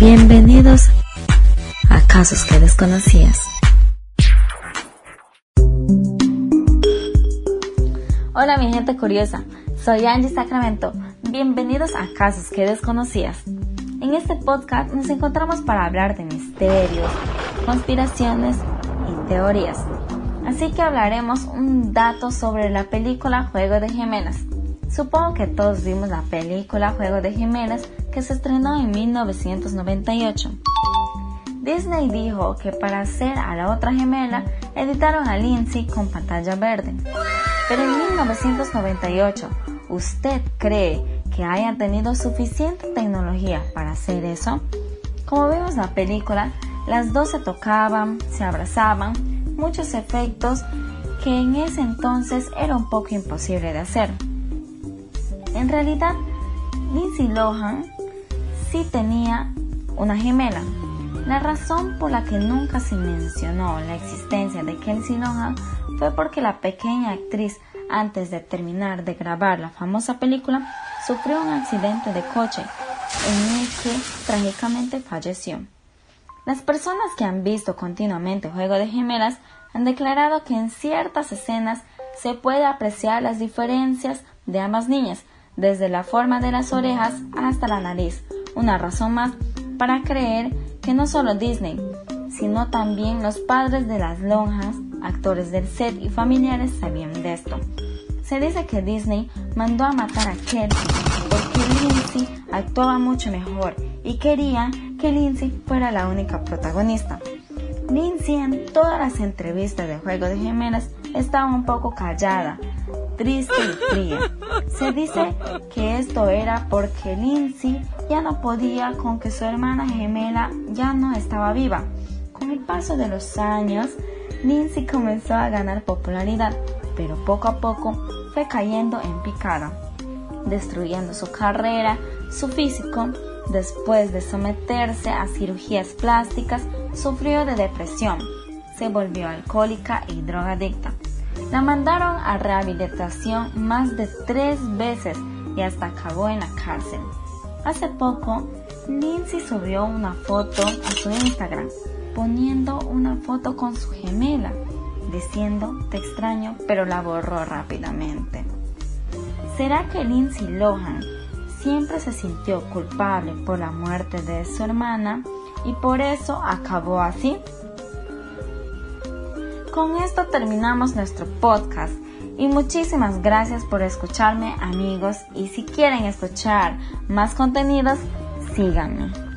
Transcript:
Bienvenidos a Casos que desconocías. Hola mi gente curiosa, soy Angie Sacramento. Bienvenidos a Casos que desconocías. En este podcast nos encontramos para hablar de misterios, conspiraciones y teorías. Así que hablaremos un dato sobre la película Juego de Gemelas. Supongo que todos vimos la película Juego de Gemelas que se estrenó en 1998. Disney dijo que para hacer a la otra gemela editaron a Lindsay con pantalla verde. Pero en 1998, ¿usted cree que hayan tenido suficiente tecnología para hacer eso? Como vimos en la película, las dos se tocaban, se abrazaban, muchos efectos que en ese entonces era un poco imposible de hacer. En realidad, Lindsay Lohan sí tenía una gemela. La razón por la que nunca se mencionó la existencia de Kelsey Lohan fue porque la pequeña actriz, antes de terminar de grabar la famosa película, sufrió un accidente de coche en el que trágicamente falleció. Las personas que han visto continuamente Juego de Gemelas han declarado que en ciertas escenas se puede apreciar las diferencias de ambas niñas, desde la forma de las orejas hasta la nariz, una razón más para creer que no solo Disney, sino también los padres de las lonjas, actores del set y familiares sabían de esto. Se dice que Disney mandó a matar a Kelsey porque Lindsay actuaba mucho mejor y quería que Lindsay fuera la única protagonista. Lindsay en todas las entrevistas de Juego de Gemelas estaba un poco callada, triste y fría. Se dice que esto era porque Lindsay ya no podía con que su hermana gemela ya no estaba viva. Con el paso de los años, Lindsay comenzó a ganar popularidad, pero poco a poco fue cayendo en picada, destruyendo su carrera, su físico. Después de someterse a cirugías plásticas, sufrió de depresión, se volvió alcohólica y drogadicta. La mandaron a rehabilitación más de tres veces y hasta acabó en la cárcel. Hace poco, Lindsay subió una foto a su Instagram poniendo una foto con su gemela, diciendo te extraño, pero la borró rápidamente. ¿Será que Lindsay Lohan siempre se sintió culpable por la muerte de su hermana y por eso acabó así? Con esto terminamos nuestro podcast y muchísimas gracias por escucharme amigos y si quieren escuchar más contenidos, síganme.